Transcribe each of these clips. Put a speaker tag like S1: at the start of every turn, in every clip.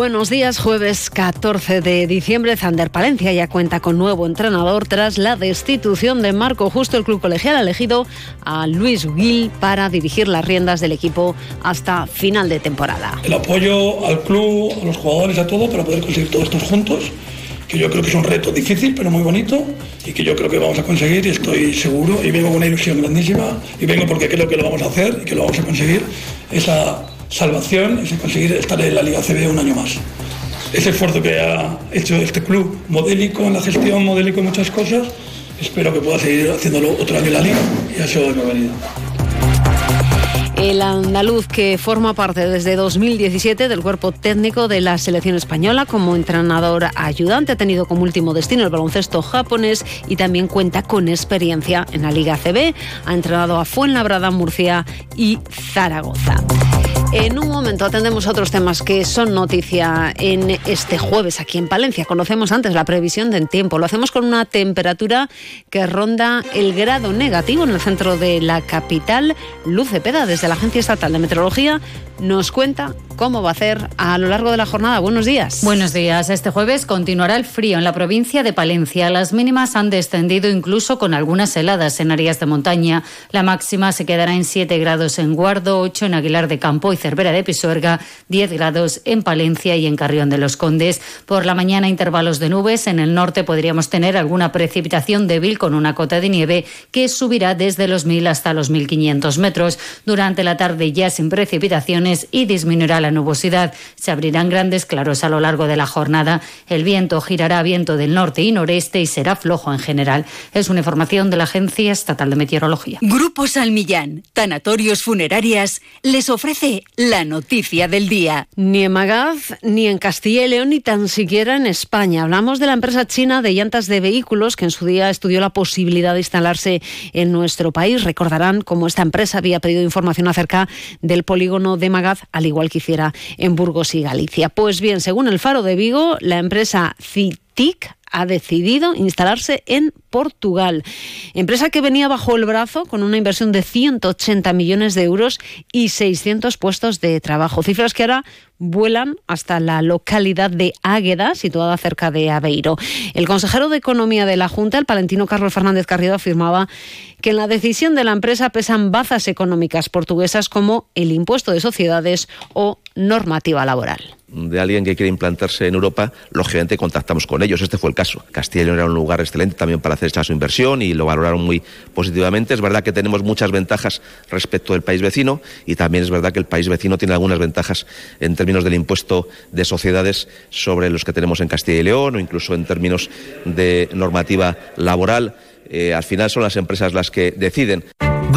S1: Buenos días, jueves 14 de diciembre. Zander Palencia ya cuenta con nuevo entrenador tras la destitución de Marco Justo. El club colegial ha elegido a Luis Gil para dirigir las riendas del equipo hasta final de temporada.
S2: El apoyo al club, a los jugadores, a todo, para poder conseguir todos estos juntos, que yo creo que es un reto difícil, pero muy bonito, y que yo creo que vamos a conseguir, y estoy seguro, y vengo con una ilusión grandísima, y vengo porque creo que lo vamos a hacer y que lo vamos a conseguir. Esa salvación es conseguir estar en la Liga CB un año más. Ese esfuerzo que ha hecho este club, modélico en la gestión, modélico en muchas cosas, espero que pueda seguir haciéndolo otro año en la Liga y ha sido de bienvenida.
S1: El andaluz que forma parte desde 2017 del cuerpo técnico de la selección española como entrenador ayudante ha tenido como último destino el baloncesto japonés y también cuenta con experiencia en la Liga CB. Ha entrenado a Fuenlabrada, Murcia y Zaragoza. En un momento atendemos otros temas que son noticia en este jueves aquí en Palencia. Conocemos antes la previsión del tiempo. Lo hacemos con una temperatura que ronda el grado negativo en el centro de la capital. Luz Peda, desde la Agencia Estatal de Meteorología, nos cuenta cómo va a ser a lo largo de la jornada. Buenos días.
S3: Buenos días. Este jueves continuará el frío en la provincia de Palencia. Las mínimas han descendido incluso con algunas heladas en áreas de montaña. La máxima se quedará en 7 grados en Guardo, 8 en Aguilar de Campo y Cervera de Pisuerga, 10 grados en Palencia y en Carrión de los Condes. Por la mañana intervalos de nubes. En el norte podríamos tener alguna precipitación débil con una cota de nieve que subirá desde los 1000 hasta los 1500 metros. Durante la tarde ya sin precipitaciones y disminuirá la nubosidad. Se abrirán grandes claros a lo largo de la jornada. El viento girará viento del norte y noreste y será flojo en general. Es una información de la Agencia Estatal de Meteorología.
S4: Grupo Salmillán, Tanatorios Funerarias, les ofrece la noticia del día.
S1: Ni en Magaz, ni en Castilla y León, ni tan siquiera en España. Hablamos de la empresa china de llantas de vehículos que en su día estudió la posibilidad de instalarse en nuestro país. Recordarán cómo esta empresa había pedido información acerca del polígono de Magaz, al igual que en Burgos y Galicia. Pues bien, según el Faro de Vigo, la empresa CITIC ha decidido instalarse en Portugal. Empresa que venía bajo el brazo con una inversión de 180 millones de euros y 600 puestos de trabajo. Cifras que ahora vuelan hasta la localidad de Águeda, situada cerca de Aveiro. El consejero de Economía de la Junta, el palentino Carlos Fernández Carrido, afirmaba que en la decisión de la empresa pesan bazas económicas portuguesas como el impuesto de sociedades o normativa laboral
S5: de alguien que quiere implantarse en Europa, lógicamente contactamos con ellos. Este fue el caso. Castilla y León era un lugar excelente también para hacer esta su inversión y lo valoraron muy positivamente. Es verdad que tenemos muchas ventajas respecto del país vecino y también es verdad que el país vecino tiene algunas ventajas en términos del impuesto de sociedades sobre los que tenemos en Castilla y León o incluso en términos de normativa laboral. Eh, al final son las empresas las que deciden.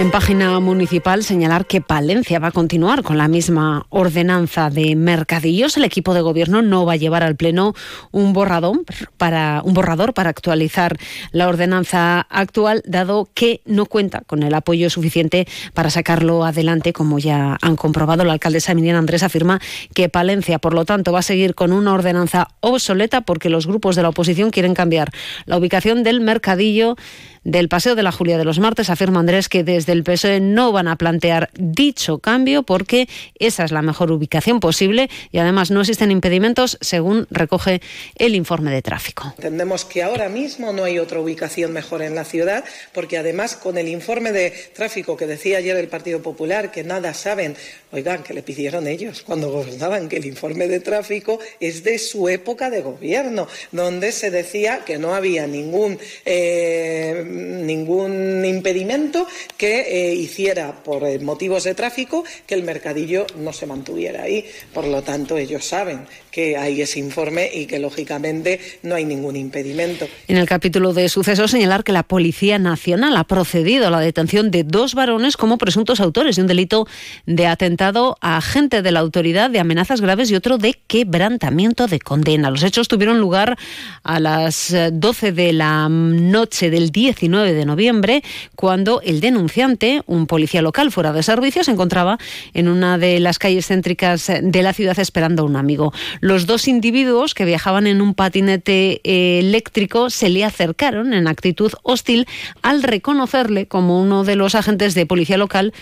S1: En página municipal señalar que Palencia va a continuar con la misma ordenanza de mercadillos. El equipo de gobierno no va a llevar al pleno un borrador para un borrador para actualizar la ordenanza actual, dado que no cuenta con el apoyo suficiente para sacarlo adelante, como ya han comprobado. La alcaldesa Miriam Andrés afirma que Palencia, por lo tanto, va a seguir con una ordenanza obsoleta porque los grupos de la oposición quieren cambiar la ubicación del mercadillo del Paseo de la Julia de los Martes, afirma Andrés que desde el PSOE no van a plantear dicho cambio porque esa es la mejor ubicación posible y además no existen impedimentos según recoge el informe de tráfico.
S6: Entendemos que ahora mismo no hay otra ubicación mejor en la ciudad porque además con el informe de tráfico que decía ayer el Partido Popular que nada saben, oigan, que le pidieron ellos cuando gobernaban que el informe de tráfico es de su época de gobierno, donde se decía que no había ningún eh, ningún impedimento que eh, hiciera por eh, motivos de tráfico que el mercadillo no se mantuviera ahí. Por lo tanto, ellos saben que hay ese informe y que lógicamente no hay ningún impedimento.
S1: En el capítulo de sucesos señalar que la Policía Nacional ha procedido a la detención de dos varones como presuntos autores de un delito de atentado a agente de la autoridad de amenazas graves y otro de quebrantamiento de condena. Los hechos tuvieron lugar a las 12 eh, de la noche del 19 de noviembre cuando el denunciante, un policía local fuera de servicio, se encontraba en una de las calles céntricas de la ciudad esperando a un amigo. Los dos individuos que viajaban en un patinete eh, eléctrico se le acercaron en actitud hostil al reconocerle como uno de los agentes de policía local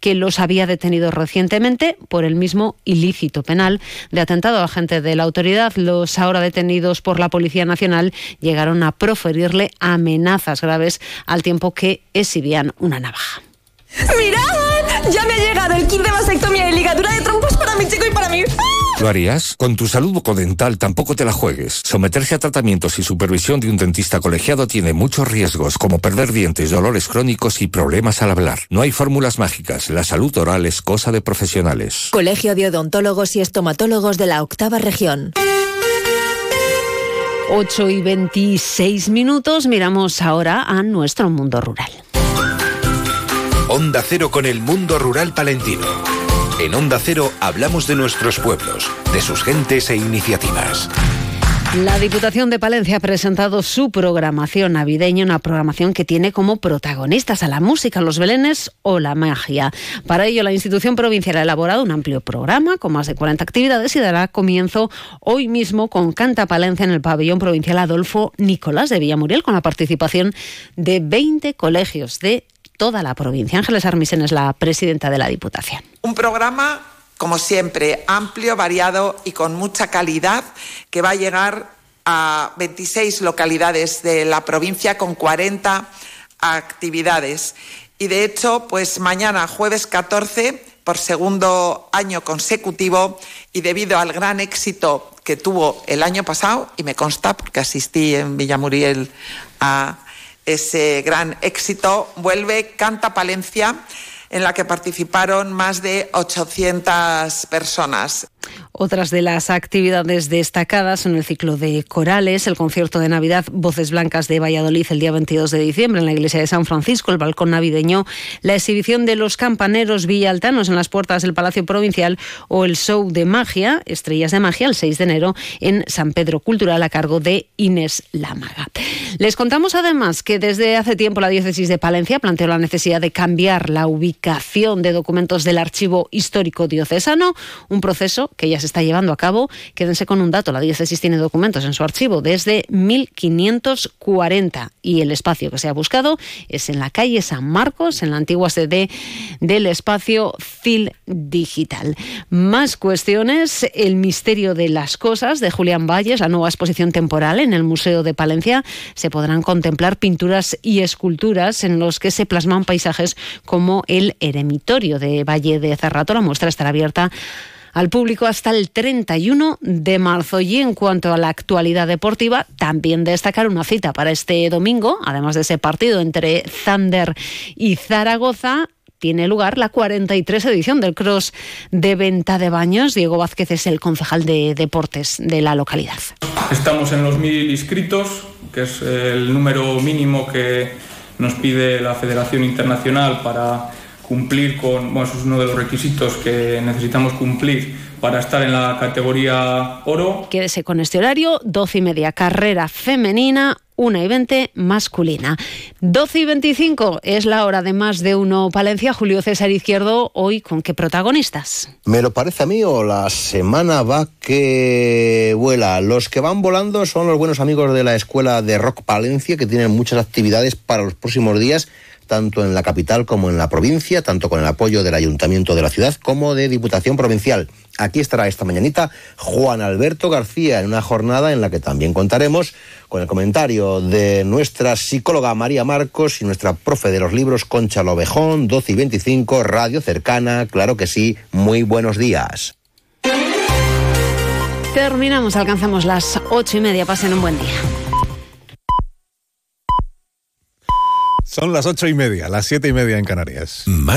S1: que los había detenido recientemente por el mismo ilícito penal de atentado a agente de la autoridad. Los ahora detenidos por la Policía Nacional llegaron a proferirle amenazas graves al tiempo que exhibían una navaja.
S7: ¡Mirad! Ya me ha llegado el kit de vasectomía y ligadura de trompos para mi chico y para mí.
S8: ¿Lo harías? Con tu salud bucodental tampoco te la juegues. Someterse a tratamientos y supervisión de un dentista colegiado tiene muchos riesgos, como perder dientes, dolores crónicos y problemas al hablar. No hay fórmulas mágicas. La salud oral es cosa de profesionales.
S9: Colegio de Odontólogos y Estomatólogos de la Octava Región.
S1: 8 y 26 minutos, miramos ahora a nuestro mundo rural.
S10: Onda Cero con el mundo rural palentino. En Onda Cero hablamos de nuestros pueblos, de sus gentes e iniciativas.
S1: La Diputación de Palencia ha presentado su programación navideña, una programación que tiene como protagonistas a la música, los belenes o la magia. Para ello, la institución provincial ha elaborado un amplio programa con más de 40 actividades y dará comienzo hoy mismo con Canta Palencia en el pabellón provincial Adolfo Nicolás de Villamuriel, con la participación de 20 colegios de toda la provincia. Ángeles Armisen es la presidenta de la Diputación.
S11: Un programa, como siempre, amplio, variado y con mucha calidad, que va a llegar a 26 localidades de la provincia con 40 actividades. Y de hecho, pues mañana, jueves 14, por segundo año consecutivo y debido al gran éxito que tuvo el año pasado, y me consta porque asistí en Villamuriel a ese gran éxito, vuelve Canta Palencia, en la que participaron más de 800 personas.
S1: Otras de las actividades destacadas son el ciclo de corales, el concierto de Navidad Voces Blancas de Valladolid el día 22 de diciembre en la iglesia de San Francisco, el balcón navideño, la exhibición de los campaneros villaltanos en las puertas del Palacio Provincial o el show de magia, Estrellas de Magia, el 6 de enero en San Pedro Cultural a cargo de Inés Lámaga. Les contamos además que desde hace tiempo la diócesis de Palencia planteó la necesidad de cambiar la ubicación de documentos del archivo histórico diocesano, un proceso que ya se está llevando a cabo. Quédense con un dato, la diócesis tiene documentos en su archivo desde 1540 y el espacio que se ha buscado es en la calle San Marcos, en la antigua sede del espacio CIL Digital. Más cuestiones, el misterio de las cosas de Julián Valles, la nueva exposición temporal en el Museo de Palencia. Se podrán contemplar pinturas y esculturas en los que se plasman paisajes como el eremitorio de Valle de Cerrato. La muestra estará abierta al público hasta el 31 de marzo. Y en cuanto a la actualidad deportiva, también destacar una cita para este domingo, además de ese partido entre Zander y Zaragoza, tiene lugar la 43 edición del Cross de Venta de Baños. Diego Vázquez es el concejal de deportes de la localidad.
S12: Estamos en los mil inscritos, que es el número mínimo que nos pide la Federación Internacional para cumplir con, bueno, eso es uno de los requisitos que necesitamos cumplir para estar en la categoría oro.
S1: Quédese con este horario, 12 y media carrera femenina, 1 y 20 masculina. 12 y 25 es la hora de más de uno Palencia. Julio César Izquierdo, hoy con qué protagonistas.
S13: Me lo parece a mí o la semana va que vuela. Los que van volando son los buenos amigos de la Escuela de Rock Palencia que tienen muchas actividades para los próximos días tanto en la capital como en la provincia, tanto con el apoyo del Ayuntamiento de la ciudad como de Diputación Provincial. Aquí estará esta mañanita Juan Alberto García en una jornada en la que también contaremos con el comentario de nuestra psicóloga María Marcos y nuestra profe de los libros Concha Lovejón, 12 y 25, Radio Cercana, claro que sí, muy buenos días.
S1: Terminamos, alcanzamos las ocho y media, pasen un buen día.
S14: Son las ocho y media, las siete y media en Canarias.